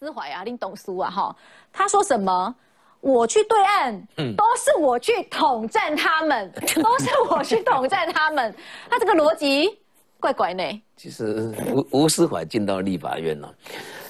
思怀啊，林董书啊，哈，他说什么？我去对岸，嗯，都是我去统战他们，都是我去统战他们，他这个逻辑怪怪呢。其实吴吴思怀进到立法院了，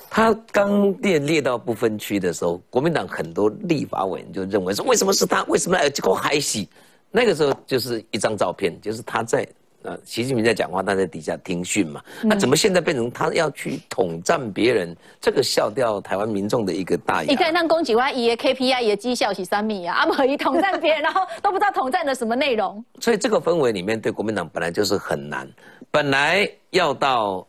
他刚列列到不分区的时候，国民党很多立法委员就认为说，为什么是他？为什么要这个海喜？那个时候就是一张照片，就是他在。呃，习近平在讲话，他在底下听训嘛。那怎么现在变成他要去统战别人？这个笑掉台湾民众的一个大你看，那攻击完，伊的 KPI 也绩效是三米啊，阿姆伊统战别人，然后都不知道统战的什么内容。所以这个氛围里面，对国民党本来就是很难。本来要到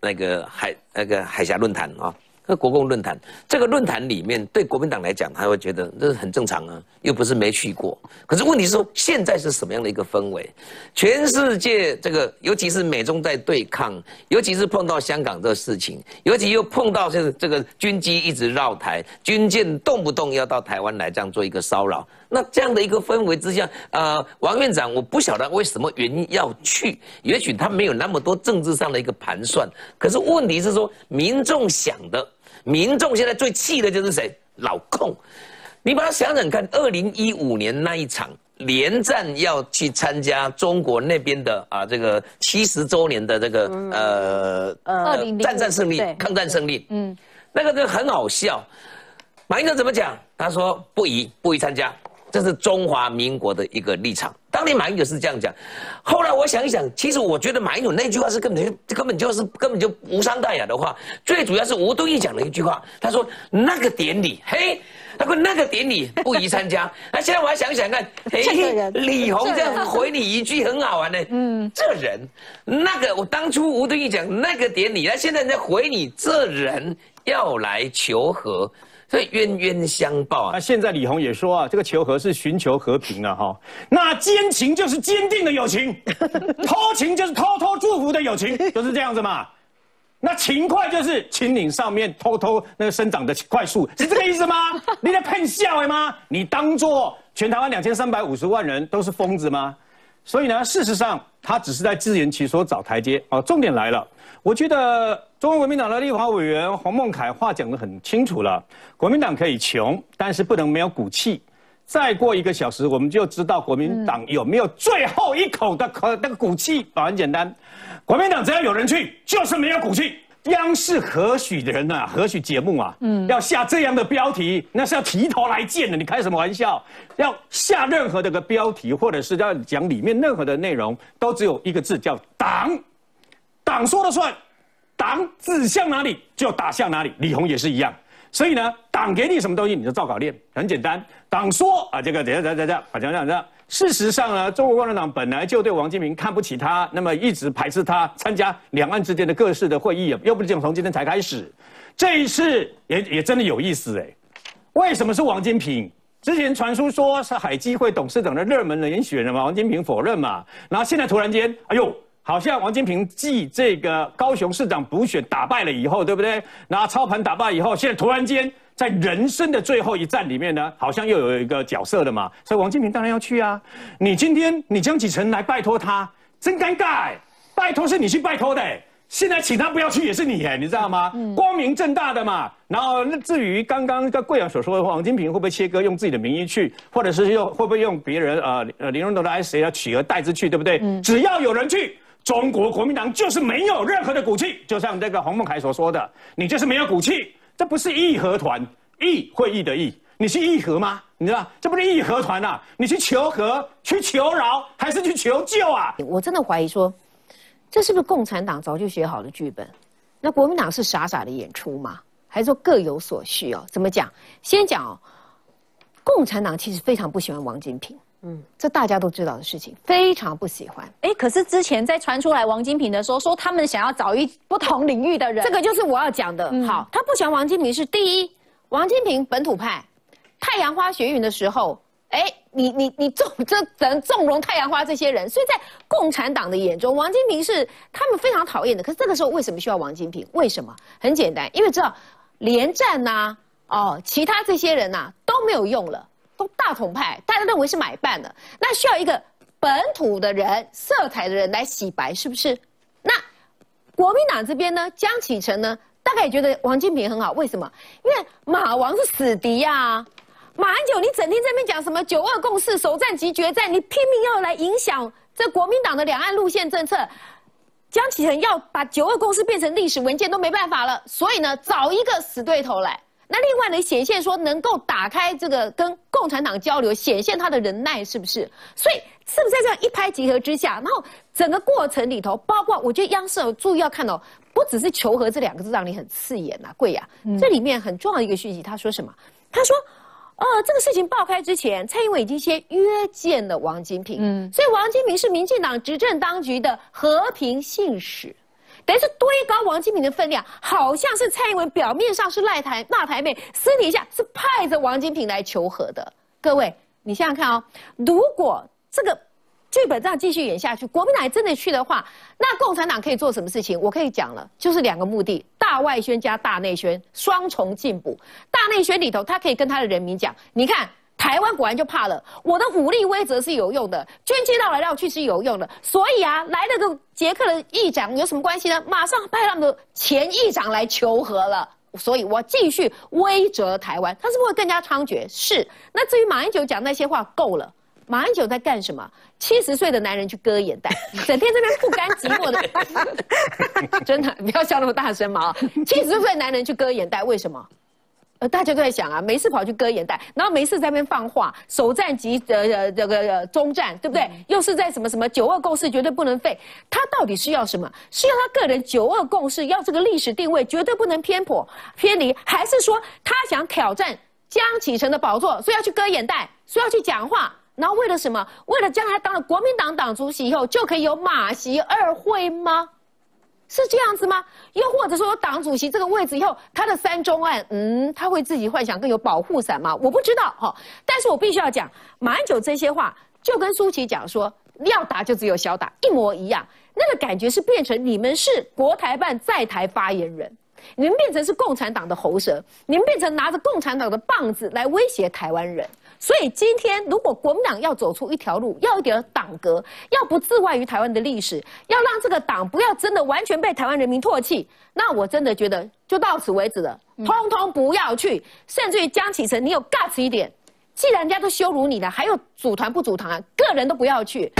那个海那个海峡论坛啊。和国共论坛，这个论坛里面对国民党来讲，他会觉得这是很正常啊，又不是没去过。可是问题是说，现在是什么样的一个氛围？全世界这个，尤其是美中在对抗，尤其是碰到香港这个事情，尤其又碰到就是这个军机一直绕台，军舰动不动要到台湾来这样做一个骚扰。那这样的一个氛围之下，呃，王院长，我不晓得为什么原因要去，也许他没有那么多政治上的一个盘算。可是问题是说，民众想的。民众现在最气的就是谁？老控，你把它想想看，二零一五年那一场连战要去参加中国那边的啊，这个七十周年的这个呃呃战战胜利、抗战胜利，嗯，那个就很好笑。马英九怎么讲？他说不宜不宜参加。这是中华民国的一个立场。当年马英九是这样讲，后来我想一想，其实我觉得马英九那句话是根本就根本就是根本就无伤大雅的话。最主要是吴敦义讲了一句话，他说那个典礼，嘿，他说那个典礼不宜参加。那现在我还想想看，嘿，李红这样子回你一句很好玩呢。嗯，这人，那个我当初吴敦义讲那个典礼，那现在人家回你，这人要来求和。所以冤冤相报啊！那现在李红也说啊，这个求和是寻求和平了哈。那坚情就是坚定的友情，偷情就是偷偷祝福的友情，就是这样子嘛。那勤快就是秦岭上面偷偷那个生长的快速，是这个意思吗？你在骗笑吗？你当做全台湾两千三百五十万人都是疯子吗？所以呢，事实上他只是在自圆其说找台阶啊。重点来了，我觉得。中国国民党的立法委员黄孟凯话讲得很清楚了，国民党可以穷，但是不能没有骨气。再过一个小时，我们就知道国民党有没有最后一口的可那个骨气啊，很简单，国民党只要有人去，就是没有骨气。央视何许人呐？何许节目啊？嗯，要下这样的标题，那是要提头来见的。你开什么玩笑？要下任何的个标题，或者是要讲里面任何的内容，都只有一个字，叫党。党说了算。党指向哪里就打向哪里，李红也是一样。所以呢，党给你什么东西你就照稿念，很简单。党说啊，这个怎样怎样怎样，啊这样这样。事实上呢，中国共产党本来就对王金平看不起他，那么一直排斥他参加两岸之间的各式的会议，又不是从今天才开始。这一次也也真的有意思哎，为什么是王金平？之前传出说是海基会董事长的热门人选嘛，王金平否认嘛，然后现在突然间，哎呦。好像王金平继这个高雄市长补选打败了以后，对不对？然后操盘打败以后，现在突然间在人生的最后一战里面呢，好像又有一个角色了嘛。所以王金平当然要去啊。你今天你江启臣来拜托他，真尴尬。拜托是你去拜托的，现在请他不要去也是你哎，你知道吗？光明正大的嘛。然后那至于刚刚跟贵阳所说的话王金平会不会切割用自己的名义去，或者是用会不会用别人呃呃林荣德的 S 要取而代之去，对不对？只要有人去。中国国民党就是没有任何的骨气，就像这个洪孟凯所说的，你就是没有骨气，这不是义和团，义会议的义，你是义和吗？你知道，这不是义和团呐，你去求和、去求饶，还是去求救啊？我真的怀疑说，这是不是共产党早就写好的剧本？那国民党是傻傻的演出吗？还是说各有所需哦？怎么讲？先讲哦，共产党其实非常不喜欢王金平。嗯，这大家都知道的事情，非常不喜欢。哎，可是之前在传出来王金平的时候，说他们想要找一不同领域的人，这个就是我要讲的。好，他不喜欢王金平是第一，王金平本土派，太阳花学运的时候，哎，你你你纵这能纵容太阳花这些人，所以在共产党的眼中，王金平是他们非常讨厌的。可是这个时候为什么需要王金平？为什么？很简单，因为知道连战呐，哦，其他这些人呐都没有用了。都大统派，大家认为是买办的，那需要一个本土的人、色彩的人来洗白，是不是？那国民党这边呢？江启臣呢？大概也觉得王金平很好。为什么？因为马王是死敌呀。马英九，你整天在那边讲什么九二共识、首战即决战，你拼命要来影响这国民党的两岸路线政策。江启臣要把九二共识变成历史文件都没办法了，所以呢，找一个死对头来。那另外呢，显现说能够打开这个跟共产党交流，显现他的忍耐，是不是？所以是不是在这样一拍即合之下，然后整个过程里头，包括我觉得央视有注意要看到，不只是求和这两个字让你很刺眼呐，贵呀，这里面很重要的一个讯息，他说什么？他说。呃，这个事情爆开之前，蔡英文已经先约见了王金平，嗯，所以王金平是民进党执政当局的和平信使，等于是堆高王金平的分量，好像是蔡英文表面上是赖台骂台妹，私底下是派着王金平来求和的。各位，你想想看哦，如果这个。剧本这样继续演下去，国民党真的去的话，那共产党可以做什么事情？我可以讲了，就是两个目的：大外宣加大内宣，双重进步。大内宣里头，他可以跟他的人民讲：你看，台湾果然就怕了，我的武力威则是有用的，军机绕来绕去是有用的。所以啊，来了个捷克的议长有什么关系呢？马上派他们的前议长来求和了。所以我继续威责台湾，他是不是会更加猖獗？是。那至于马英九讲那些话够了。马英九在干什么？七十岁的男人去割眼袋，整天这边不甘寂寞的，真的不要笑那么大声嘛！七十岁男人去割眼袋，为什么？呃，大家都在想啊，没事跑去割眼袋，然后没事在那边放话，首战即呃呃这个中战，对不对？又是在什么什么九二共识绝对不能废，他到底是要什么？是要他个人九二共识，要这个历史定位绝对不能偏颇偏离，还是说他想挑战江启臣的宝座，所以要去割眼袋，所以要去讲话？然后为了什么？为了将来当了国民党党主席以后，就可以有马席二会吗？是这样子吗？又或者说，党主席这个位置以后，他的三中案，嗯，他会自己幻想更有保护伞吗？我不知道哈。但是我必须要讲，马英九这些话，就跟舒淇讲说，要打就只有小打，一模一样。那个感觉是变成你们是国台办在台发言人，你们变成是共产党的喉舌，你们变成拿着共产党的棒子来威胁台湾人。所以今天，如果国民党要走出一条路，要一点党格，要不自外于台湾的历史，要让这个党不要真的完全被台湾人民唾弃，那我真的觉得就到此为止了，通通不要去。甚至于江启臣，你有 guts 一点，既然人家都羞辱你了，还有组团不组团，个人都不要去。